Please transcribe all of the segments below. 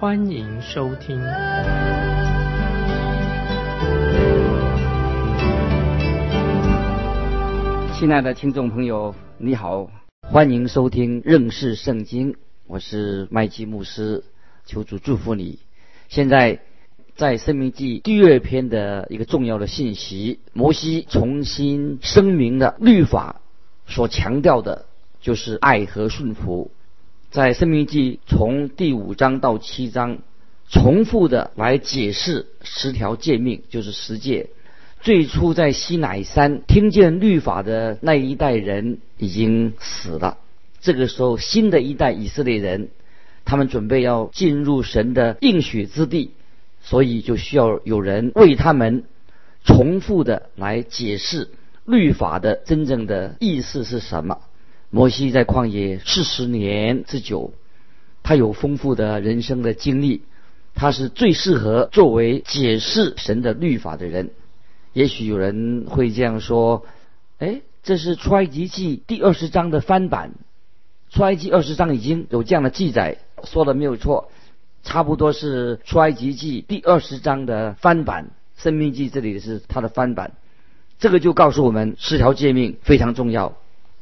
欢迎收听。亲爱的听众朋友，你好，欢迎收听认识圣经，我是麦基牧师，求主祝福你。现在在《生命记》第二篇的一个重要的信息，摩西重新声明了律法所强调的，就是爱和顺服。在《生命记》从第五章到七章，重复的来解释十条诫命，就是十诫。最初在西乃山听见律法的那一代人已经死了，这个时候新的一代以色列人，他们准备要进入神的应许之地，所以就需要有人为他们重复的来解释律法的真正的意思是什么。摩西在旷野四十年之久，他有丰富的人生的经历，他是最适合作为解释神的律法的人。也许有人会这样说：“哎，这是出埃及记第二十章的翻版。出埃及二十章已经有这样的记载，说的没有错，差不多是出埃及记第二十章的翻版。生命记这里是它的翻版。这个就告诉我们，十条诫命非常重要。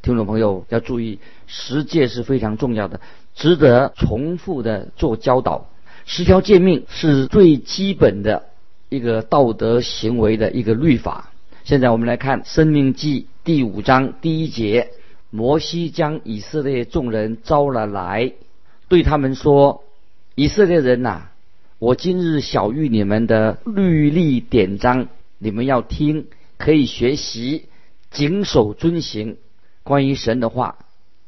听众朋友要注意，十诫是非常重要的，值得重复的做教导。十条诫命是最基本的。”一个道德行为的一个律法。现在我们来看《生命记》第五章第一节：摩西将以色列众人招了来，对他们说：“以色列人呐，我今日晓谕你们的律例典章，你们要听，可以学习，谨守遵行。关于神的话，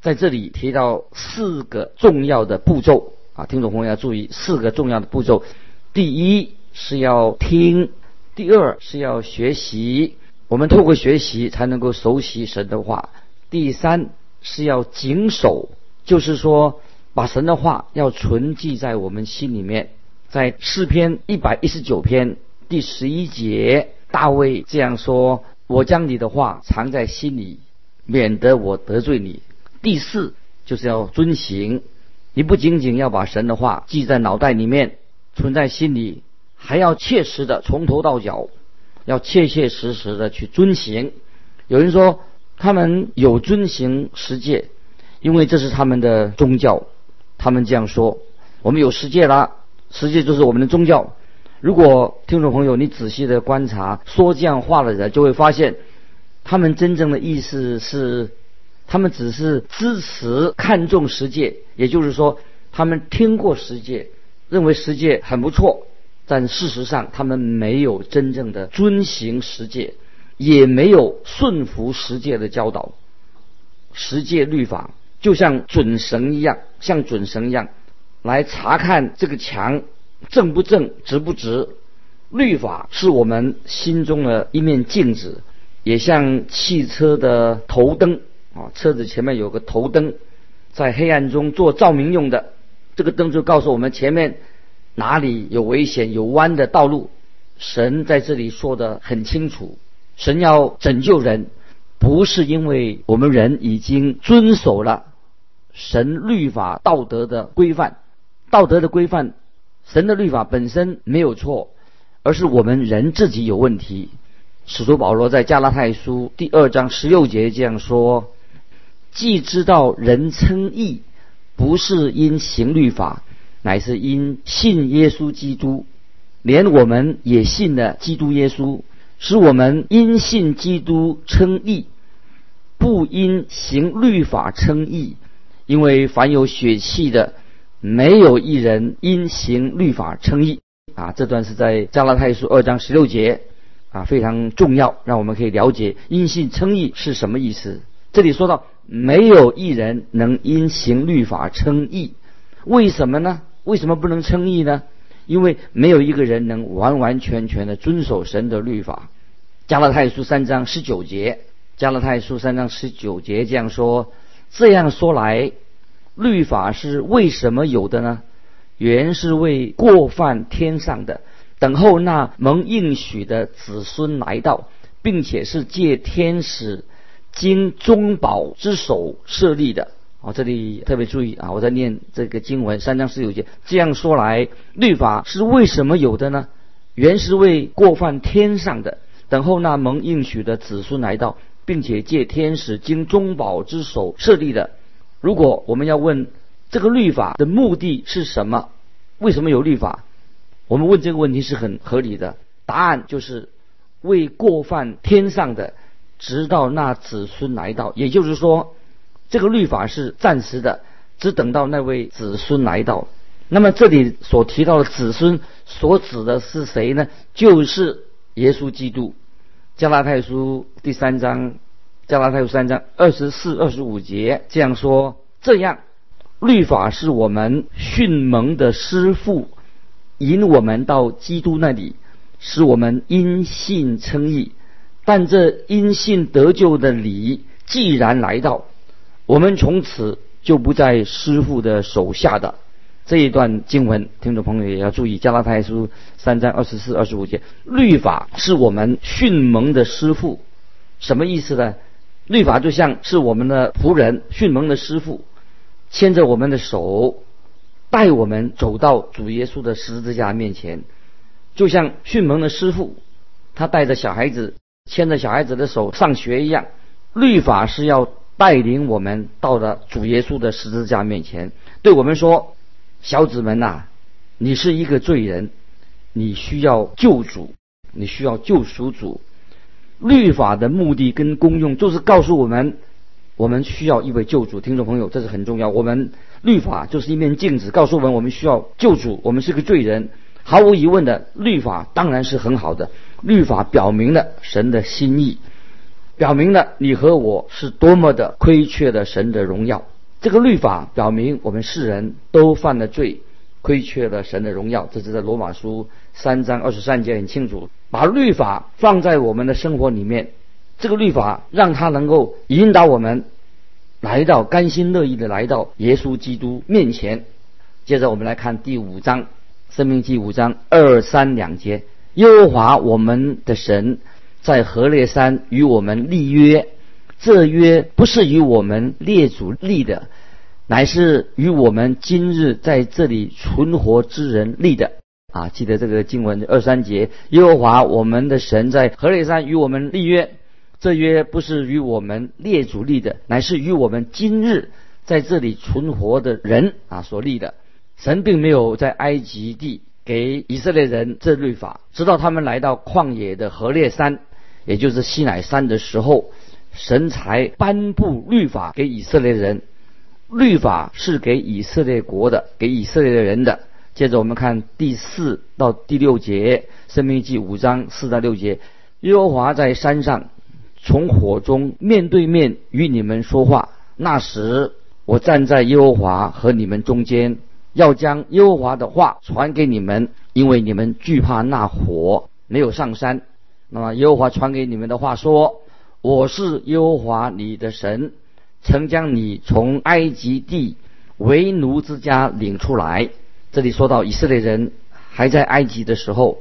在这里提到四个重要的步骤啊，听众朋友要注意四个重要的步骤。第一。是要听，第二是要学习，我们透过学习才能够熟悉神的话。第三是要谨守，就是说把神的话要存记在我们心里面。在诗篇一百一十九篇第十一节，大卫这样说：“我将你的话藏在心里，免得我得罪你。”第四就是要遵行，你不仅仅要把神的话记在脑袋里面，存在心里。还要切实的从头到脚，要切切实实的去遵行。有人说他们有遵行十诫，因为这是他们的宗教。他们这样说：我们有十诫啦，十诫就是我们的宗教。如果听众朋友你仔细的观察说这样话的人，就会发现他们真正的意思是，他们只是支持看重十诫，也就是说，他们听过十诫，认为十诫很不错。但事实上，他们没有真正的遵行十诫，也没有顺服十诫的教导。十诫律法就像准绳一样，像准绳一样来查看这个墙正不正、直不直。律法是我们心中的一面镜子，也像汽车的头灯啊，车子前面有个头灯，在黑暗中做照明用的。这个灯就告诉我们前面。哪里有危险、有弯的道路，神在这里说的很清楚。神要拯救人，不是因为我们人已经遵守了神律法、道德的规范。道德的规范，神的律法本身没有错，而是我们人自己有问题。使徒保罗在加拉太书第二章十六节这样说：“既知道人称义，不是因行律法。”乃是因信耶稣基督，连我们也信了基督耶稣，使我们因信基督称义，不因行律法称义。因为凡有血气的，没有一人因行律法称义。啊，这段是在加拉太书二章十六节，啊，非常重要，让我们可以了解因信称义是什么意思。这里说到没有一人能因行律法称义，为什么呢？为什么不能称义呢？因为没有一个人能完完全全的遵守神的律法。加拉太书三章十九节，加拉太书三章十九节这样说：这样说来，律法是为什么有的呢？原是为过犯天上的，等候那蒙应许的子孙来到，并且是借天使经中保之手设立的。哦，这里特别注意啊！我在念这个经文三章十九节。这样说来，律法是为什么有的呢？原是为过犯天上的，等候那蒙应许的子孙来到，并且借天使经中保之手设立的。如果我们要问这个律法的目的是什么？为什么有律法？我们问这个问题是很合理的。答案就是为过犯天上的，直到那子孙来到。也就是说。这个律法是暂时的，只等到那位子孙来到。那么这里所提到的子孙所指的是谁呢？就是耶稣基督。加拉太书第三章，加拉太书三章二十四、二十五节这样说：这样，律法是我们训蒙的师傅，引我们到基督那里，使我们因信称义。但这因信得救的理既然来到。我们从此就不在师傅的手下的这一段经文，听众朋友也要注意。加拉太书三章二十四、二十五节，律法是我们训蒙的师傅，什么意思呢？律法就像是我们的仆人，训蒙的师傅，牵着我们的手，带我们走到主耶稣的十字架面前，就像迅猛的师傅，他带着小孩子，牵着小孩子的手上学一样。律法是要。带领我们到了主耶稣的十字架面前，对我们说：“小子们呐，你是一个罪人，你需要救主，你需要救赎主。律法的目的跟功用，就是告诉我们，我们需要一位救主。听众朋友，这是很重要。我们律法就是一面镜子，告诉我们我们需要救主，我们是个罪人。毫无疑问的，律法当然是很好的。律法表明了神的心意。”表明了你和我是多么的亏缺的神的荣耀。这个律法表明我们世人都犯了罪，亏缺了神的荣耀。这是在罗马书三章二十三节很清楚，把律法放在我们的生活里面。这个律法让它能够引导我们来到甘心乐意的来到耶稣基督面前。接着我们来看第五章，生命记五章二三两节，耶和华我们的神。在何烈山与我们立约，这约不是与我们列祖立的，乃是与我们今日在这里存活之人立的。啊，记得这个经文二三节，耶和华我们的神在何烈山与我们立约，这约不是与我们列祖立的，乃是与我们今日在这里存活的人啊所立的。神并没有在埃及地给以色列人这律法，直到他们来到旷野的何烈山。也就是西乃山的时候，神才颁布律法给以色列人。律法是给以色列国的，给以色列人的。接着我们看第四到第六节，《生命记》五章四到六节。耶和华在山上从火中面对面与你们说话。那时我站在耶和华和你们中间，要将耶和华的话传给你们，因为你们惧怕那火没有上山。那么耶和华传给你们的话说：“我是耶和华你的神，曾将你从埃及地为奴之家领出来。”这里说到以色列人还在埃及的时候，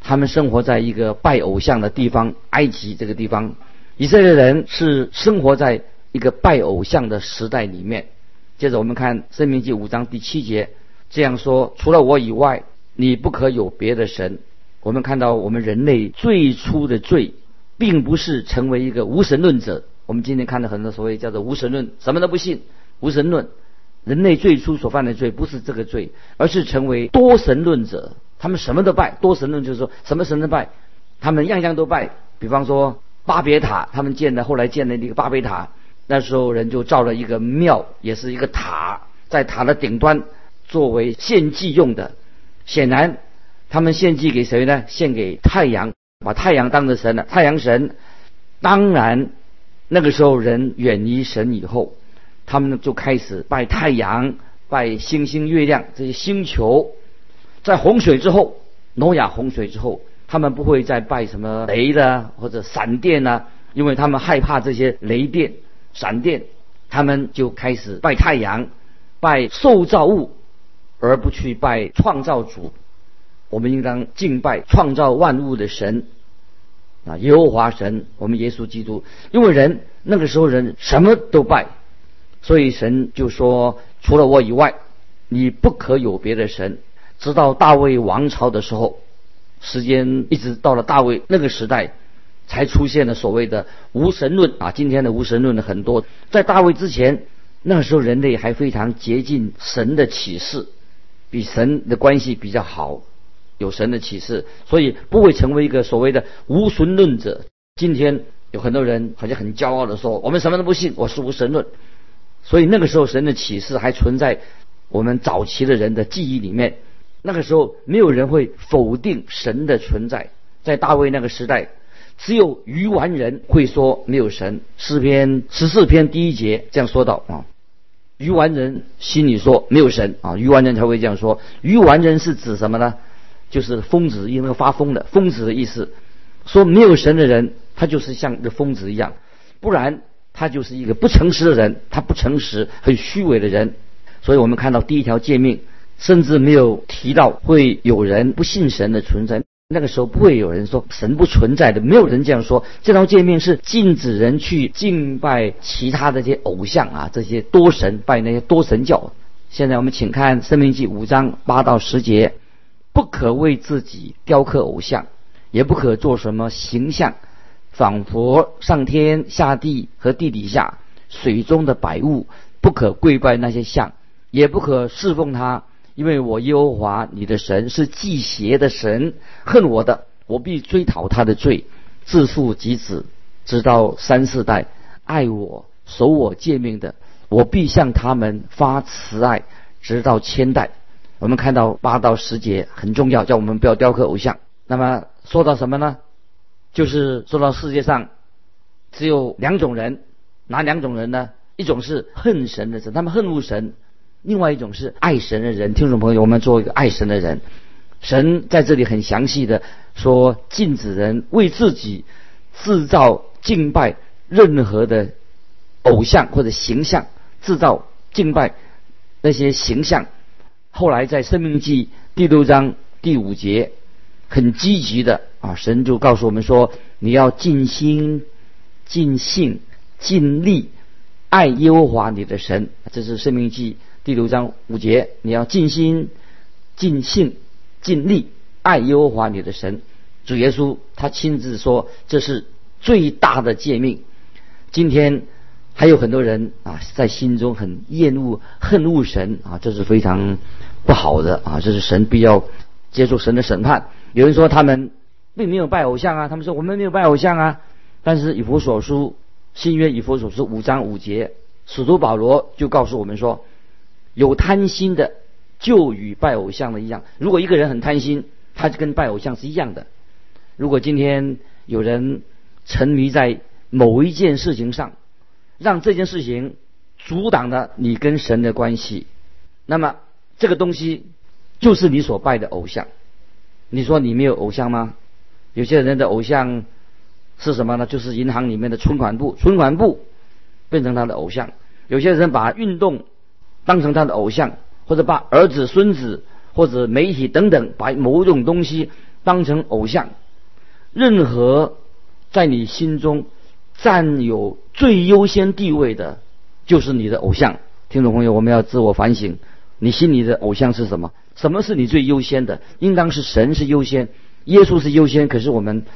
他们生活在一个拜偶像的地方——埃及这个地方。以色列人是生活在一个拜偶像的时代里面。接着我们看《生命记》五章第七节这样说：“除了我以外，你不可有别的神。”我们看到，我们人类最初的罪，并不是成为一个无神论者。我们今天看到很多所谓叫做无神论，什么都不信，无神论。人类最初所犯的罪不是这个罪，而是成为多神论者。他们什么都拜，多神论就是说什么神都拜，他们样样都拜。比方说巴别塔，他们建的后来建的那个巴别塔，那时候人就造了一个庙，也是一个塔，在塔的顶端作为献祭用的。显然。他们献祭给谁呢？献给太阳，把太阳当成神了。太阳神，当然，那个时候人远离神以后，他们就开始拜太阳、拜星星、月亮这些星球。在洪水之后，挪亚洪水之后，他们不会再拜什么雷的或者闪电啊，因为他们害怕这些雷电、闪电，他们就开始拜太阳、拜受造物，而不去拜创造主。我们应当敬拜创造万物的神啊，耶和华神，我们耶稣基督。因为人那个时候人什么都拜，所以神就说：除了我以外，你不可有别的神。直到大卫王朝的时候，时间一直到了大卫那个时代，才出现了所谓的无神论啊。今天的无神论的很多，在大卫之前，那时候人类还非常接近神的启示，比神的关系比较好。有神的启示，所以不会成为一个所谓的无神论者。今天有很多人好像很骄傲的说：“我们什么都不信，我是无神论。”所以那个时候神的启示还存在我们早期的人的记忆里面。那个时候没有人会否定神的存在。在大卫那个时代，只有愚顽人会说没有神。诗篇十四篇第一节这样说道：“啊，愚顽人心里说没有神啊，愚顽人才会这样说。愚顽人是指什么呢？”就是疯子，因为发疯的疯子的意思，说没有神的人，他就是像一个疯子一样，不然他就是一个不诚实的人，他不诚实、很虚伪的人。所以我们看到第一条诫命，甚至没有提到会有人不信神的存在。那个时候不会有人说神不存在的，没有人这样说。这条诫命是禁止人去敬拜其他的这些偶像啊，这些多神拜那些多神教。现在我们请看《生命记》五章八到十节。不可为自己雕刻偶像，也不可做什么形象，仿佛上天下地和地底下水中的百物，不可跪拜那些像，也不可侍奉他，因为我耶和华你的神是祭邪的神，恨我的，我必追讨他的罪，自父及子，直到三四代，爱我守我诫命的，我必向他们发慈爱，直到千代。我们看到八到十节很重要，叫我们不要雕刻偶像。那么说到什么呢？就是说到世界上只有两种人，哪两种人呢？一种是恨神的人，他们恨恶神；另外一种是爱神的人。听众朋友，我们做一个爱神的人。神在这里很详细的说，禁止人为自己制造敬拜任何的偶像或者形象，制造敬拜那些形象。后来在《生命记》第六章第五节，很积极的啊，神就告诉我们说：你要尽心、尽性、尽力爱耶和华你的神。这是《生命记》第六章五节，你要尽心、尽性、尽力爱耶和华你的神。主耶稣他亲自说，这是最大的诫命。今天。还有很多人啊，在心中很厌恶、恨恶神啊，这是非常不好的啊，这是神必要接受神的审判。有人说他们并没有拜偶像啊，他们说我们没有拜偶像啊，但是以弗所书新约以弗所书五章五节，使徒保罗就告诉我们说，有贪心的就与拜偶像的一样。如果一个人很贪心，他就跟拜偶像是一样的。如果今天有人沉迷在某一件事情上，让这件事情阻挡了你跟神的关系，那么这个东西就是你所拜的偶像。你说你没有偶像吗？有些人的偶像是什么呢？就是银行里面的存款部，存款部变成他的偶像。有些人把运动当成他的偶像，或者把儿子、孙子或者媒体等等，把某种东西当成偶像。任何在你心中。占有最优先地位的，就是你的偶像。听众朋友，我们要自我反省，你心里的偶像是什么？什么是你最优先的？应当是神是优先，耶稣是优先。可是我们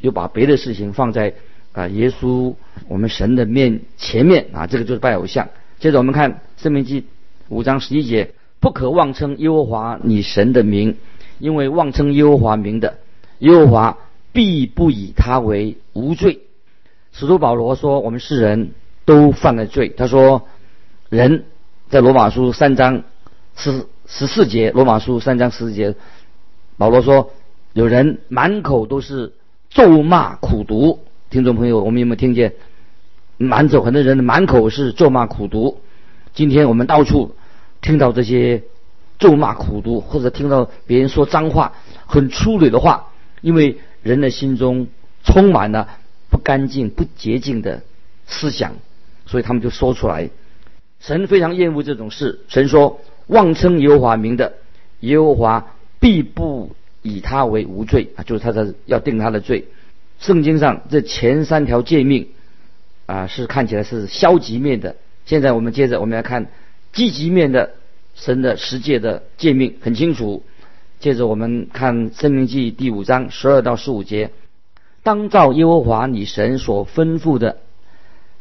又把别的事情放在啊耶稣我们神的面前面啊，这个就是拜偶像。接着我们看《生命记》五章十一节：不可妄称耶和华你神的名，因为妄称耶和华名的，耶和华必不以他为无罪。使徒保罗说：“我们世人都犯了罪。”他说：“人在罗马书三章十十四节，罗马书三章十四节，保罗说，有人满口都是咒骂苦毒。听众朋友，我们有没有听见？满走很多人的满口是咒骂苦毒。今天我们到处听到这些咒骂、苦读，或者听到别人说脏话、很粗鲁的话，因为人的心中充满了不干净、不洁净的思想，所以他们就说出来。神非常厌恶这种事。神说：“妄称耶和华名的，耶和华必不以他为无罪啊，就是他的要定他的罪。”圣经上这前三条诫命啊，是看起来是消极面的。现在我们接着我们来看积极面的神的十诫的诫命，很清楚。接着我们看《生命记》第五章十二到十五节：当照耶和华你神所吩咐的，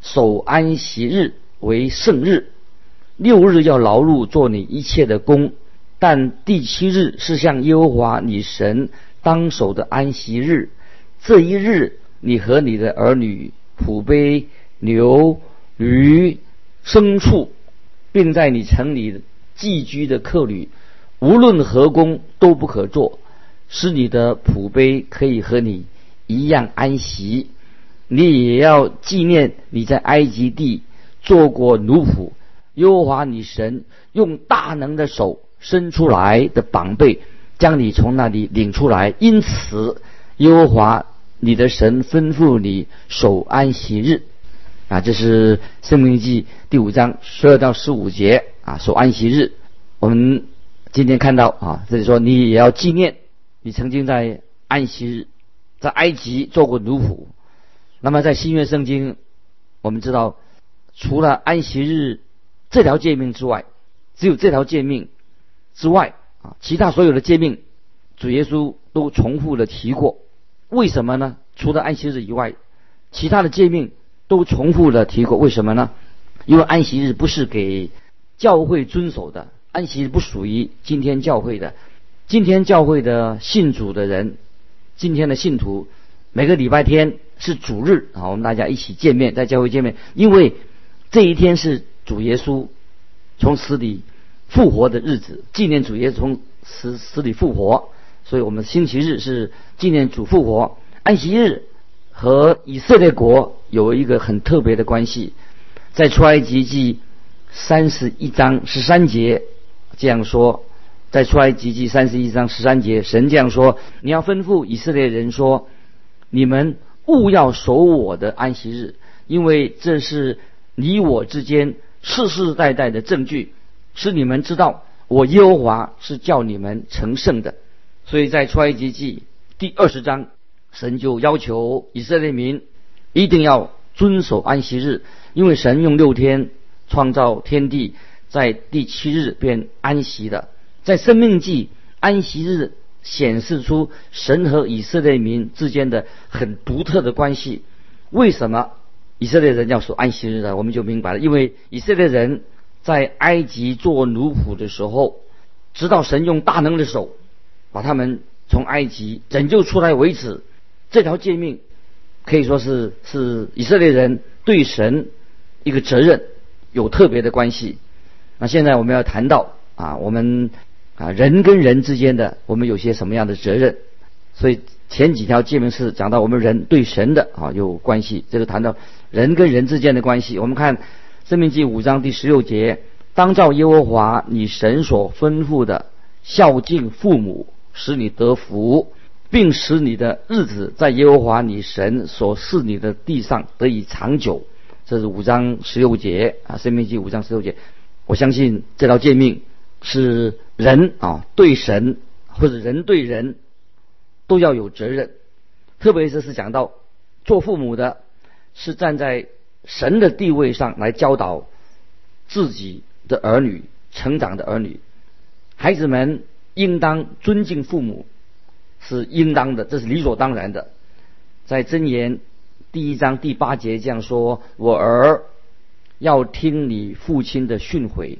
守安息日。为圣日，六日要劳碌做你一切的工，但第七日是向耶和华你神当守的安息日。这一日，你和你的儿女、仆婢、牛、驴、牲畜，并在你城里寄居的客旅，无论何工都不可做，使你的仆婢可以和你一样安息。你也要纪念你在埃及地。做过奴仆，优华你神用大能的手伸出来的膀臂，将你从那里领出来。因此，优华你的神吩咐你守安息日。啊，这是《生命记》第五章十二到十五节啊，守安息日。我们今天看到啊，这里说你也要纪念你曾经在安息日在埃及做过奴仆。那么在新约圣经，我们知道。除了安息日这条诫命之外，只有这条诫命之外啊，其他所有的诫命，主耶稣都重复的提过。为什么呢？除了安息日以外，其他的诫命都重复的提过。为什么呢？因为安息日不是给教会遵守的，安息日不属于今天教会的。今天教会的信主的人，今天的信徒，每个礼拜天是主日啊，我们大家一起见面，在教会见面，因为。这一天是主耶稣从死里复活的日子，纪念主耶稣从死死里复活，所以我们星期日是纪念主复活。安息日和以色列国有一个很特别的关系，在出埃及记三十一章十三节这样说，在出埃及记三十一章十三节，神这样说：你要吩咐以色列人说，你们勿要守我的安息日，因为这是。你我之间世世代代的证据，是你们知道我耶和华是叫你们成圣的。所以在出埃及记第二十章，神就要求以色列民一定要遵守安息日，因为神用六天创造天地，在第七日便安息的。在生命记安息日显示出神和以色列民之间的很独特的关系。为什么？以色列人要守安息日呢，我们就明白了。因为以色列人在埃及做奴仆的时候，直到神用大能的手把他们从埃及拯救出来为止，这条诫命可以说是是以色列人对神一个责任有特别的关系。那现在我们要谈到啊，我们啊人跟人之间的我们有些什么样的责任？所以前几条诫命是讲到我们人对神的啊有关系，这个谈到。人跟人之间的关系，我们看《生命记》五章第十六节：“当照耶和华你神所吩咐的，孝敬父母，使你得福，并使你的日子在耶和华你神所赐你的地上得以长久。”这是五章十六节啊，《生命记》五章十六节。我相信这条诫命是人啊对神或者人对人都要有责任，特别是是讲到做父母的。是站在神的地位上来教导自己的儿女成长的儿女，孩子们应当尊敬父母，是应当的，这是理所当然的。在箴言第一章第八节这样说：“我儿要听你父亲的训诲，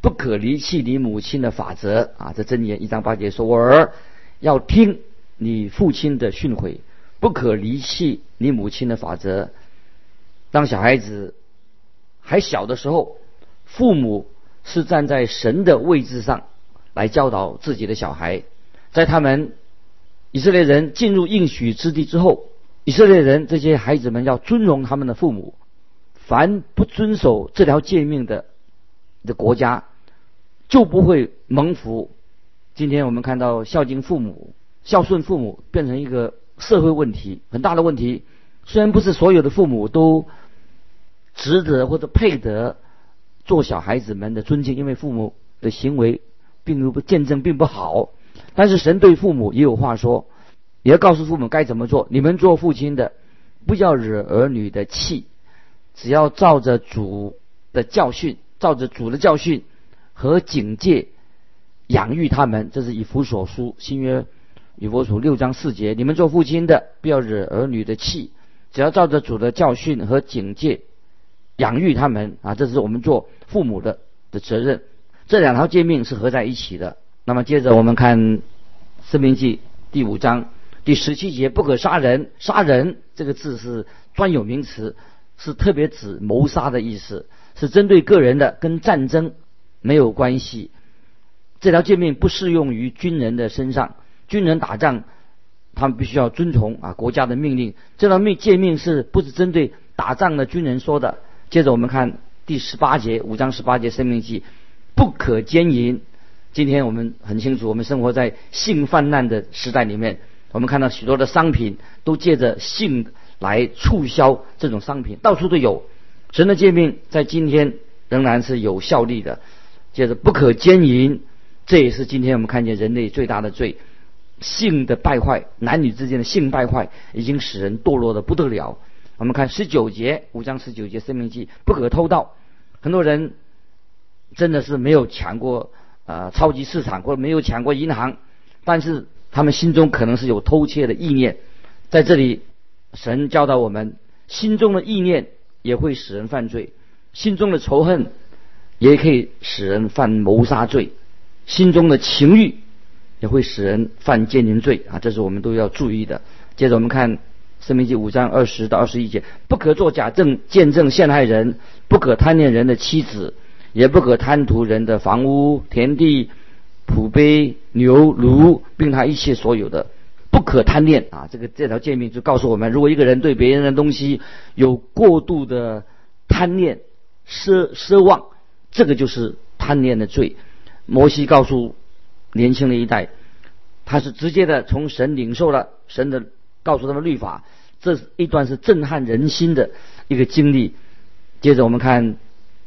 不可离弃你母亲的法则。”啊，这箴言一章八节说：“我儿要听你父亲的训诲，不可离弃你母亲的法则。”当小孩子还小的时候，父母是站在神的位置上来教导自己的小孩。在他们以色列人进入应许之地之后，以色列人这些孩子们要尊荣他们的父母。凡不遵守这条诫命的的国家，就不会蒙福。今天我们看到孝敬父母、孝顺父母变成一个社会问题，很大的问题。虽然不是所有的父母都值得或者配得做小孩子们的尊敬，因为父母的行为并不见证并不好。但是神对父母也有话说，也要告诉父母该怎么做。你们做父亲的，不要惹儿女的气，只要照着主的教训，照着主的教训和警戒养育他们。这是以弗所书新约以弗所六章四节。你们做父亲的，不要惹儿女的气，只要照着主的教训和警戒养育他们啊！这是我们做父母的的责任。这两条诫命是合在一起的。那么接着我们看《生命记》第五章第十七节，不可杀人。杀人这个字是专有名词，是特别指谋杀的意思，是针对个人的，跟战争没有关系。这条诫命不适用于军人的身上，军人打仗，他们必须要遵从啊国家的命令。这条命诫命是不是针对打仗的军人说的？接着我们看第十八节，五章十八节《生命记》，不可奸淫。今天我们很清楚，我们生活在性泛滥的时代里面。我们看到许多的商品都借着性来促销这种商品，到处都有。神的诫命在今天仍然是有效力的。接着不可奸淫，这也是今天我们看见人类最大的罪。性的败坏，男女之间的性败坏，已经使人堕落的不得了。我们看十九节，五章十九节《生命记》，不可偷盗。很多人真的是没有抢过。呃，超级市场或者没有抢过银行，但是他们心中可能是有偷窃的意念。在这里，神教导我们，心中的意念也会使人犯罪，心中的仇恨也可以使人犯谋杀罪，心中的情欲也会使人犯奸淫罪啊！这是我们都要注意的。接着我们看《生命记》五章二十到二十一节：不可作假证见证陷害人，不可贪恋人的妻子。也不可贪图人的房屋、田地、仆碑、牛驴，并他一切所有的，不可贪恋啊！这个这条诫命就告诉我们，如果一个人对别人的东西有过度的贪恋、奢奢望，这个就是贪恋的罪。摩西告诉年轻的一代，他是直接的从神领受了神的告诉他们律法，这一段是震撼人心的一个经历。接着我们看。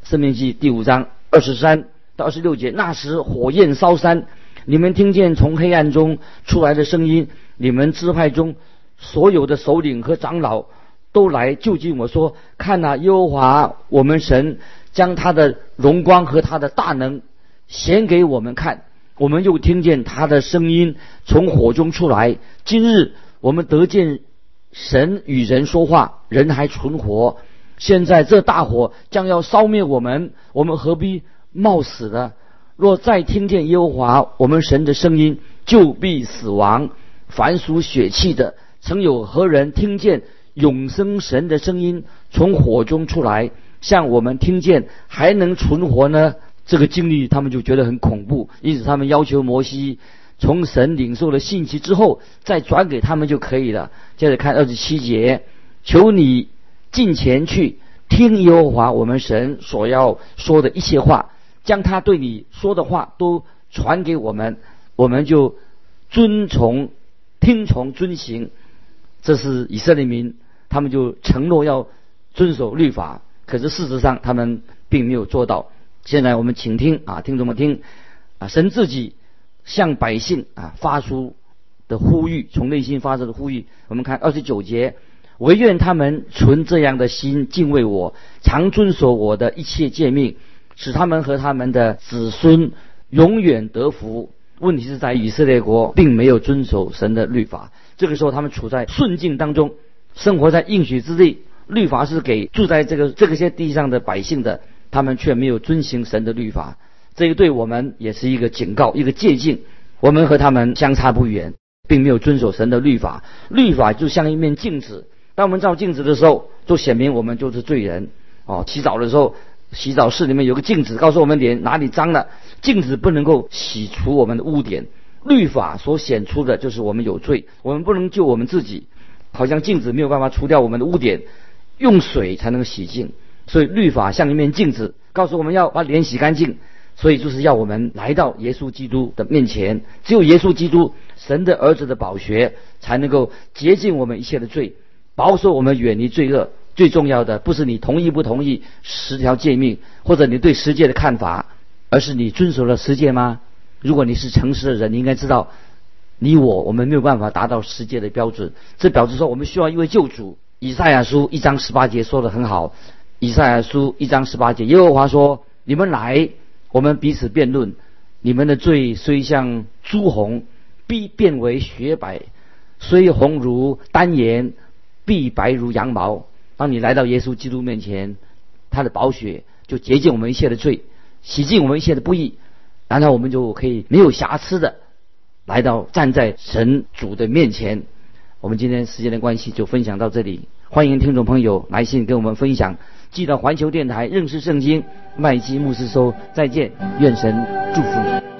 生命记第五章二十三到二十六节，那时火焰烧山，你们听见从黑暗中出来的声音，你们支派中所有的首领和长老都来救济我说：看呐，耶和华我们神将他的荣光和他的大能显给我们看，我们又听见他的声音从火中出来。今日我们得见神与人说话，人还存活。现在这大火将要烧灭我们，我们何必冒死呢？若再听见耶和华我们神的声音，就必死亡。凡属血气的，曾有何人听见永生神的声音从火中出来，像我们听见还能存活呢？这个经历他们就觉得很恐怖，因此他们要求摩西从神领受了信息之后再转给他们就可以了。接着看二十七节，求你。进前去听耶和华我们神所要说的一些话，将他对你说的话都传给我们，我们就遵从、听从、遵行。这是以色列民，他们就承诺要遵守律法，可是事实上他们并没有做到。现在我们请听啊，听众们听啊，神自己向百姓啊发出的呼吁，从内心发出的呼吁。我们看二十九节。唯愿他们存这样的心敬畏我，常遵守我的一切诫命，使他们和他们的子孙永远得福。问题是在以色列国并没有遵守神的律法，这个时候他们处在顺境当中，生活在应许之地，律法是给住在这个这个些地上的百姓的，他们却没有遵行神的律法，这个对我们也是一个警告，一个戒禁。我们和他们相差不远，并没有遵守神的律法，律法就像一面镜子。当我们照镜子的时候，就显明我们就是罪人。哦，洗澡的时候，洗澡室里面有个镜子，告诉我们脸哪里脏了。镜子不能够洗除我们的污点，律法所显出的就是我们有罪，我们不能救我们自己。好像镜子没有办法除掉我们的污点，用水才能洗净。所以律法像一面镜子，告诉我们要把脸洗干净。所以就是要我们来到耶稣基督的面前，只有耶稣基督，神的儿子的宝血，才能够洁净我们一切的罪，保守我们远离罪恶。最重要的不是你同意不同意十条诫命，或者你对世界的看法，而是你遵守了十诫吗？如果你是诚实的人，你应该知道，你我我们没有办法达到十诫的标准。这表示说，我们需要一位救主。以赛亚书一章十八节说的很好。以赛亚书一章十八节，耶和华说：“你们来。”我们彼此辩论，你们的罪虽像朱红，必变为雪白；虽红如丹颜，必白如羊毛。当你来到耶稣基督面前，他的宝血就洁净我们一切的罪，洗净我们一切的不义，然后我们就可以没有瑕疵的来到站在神主的面前。我们今天时间的关系就分享到这里，欢迎听众朋友来信跟我们分享。记得环球电台认识圣经，麦基牧师说再见，愿神祝福你。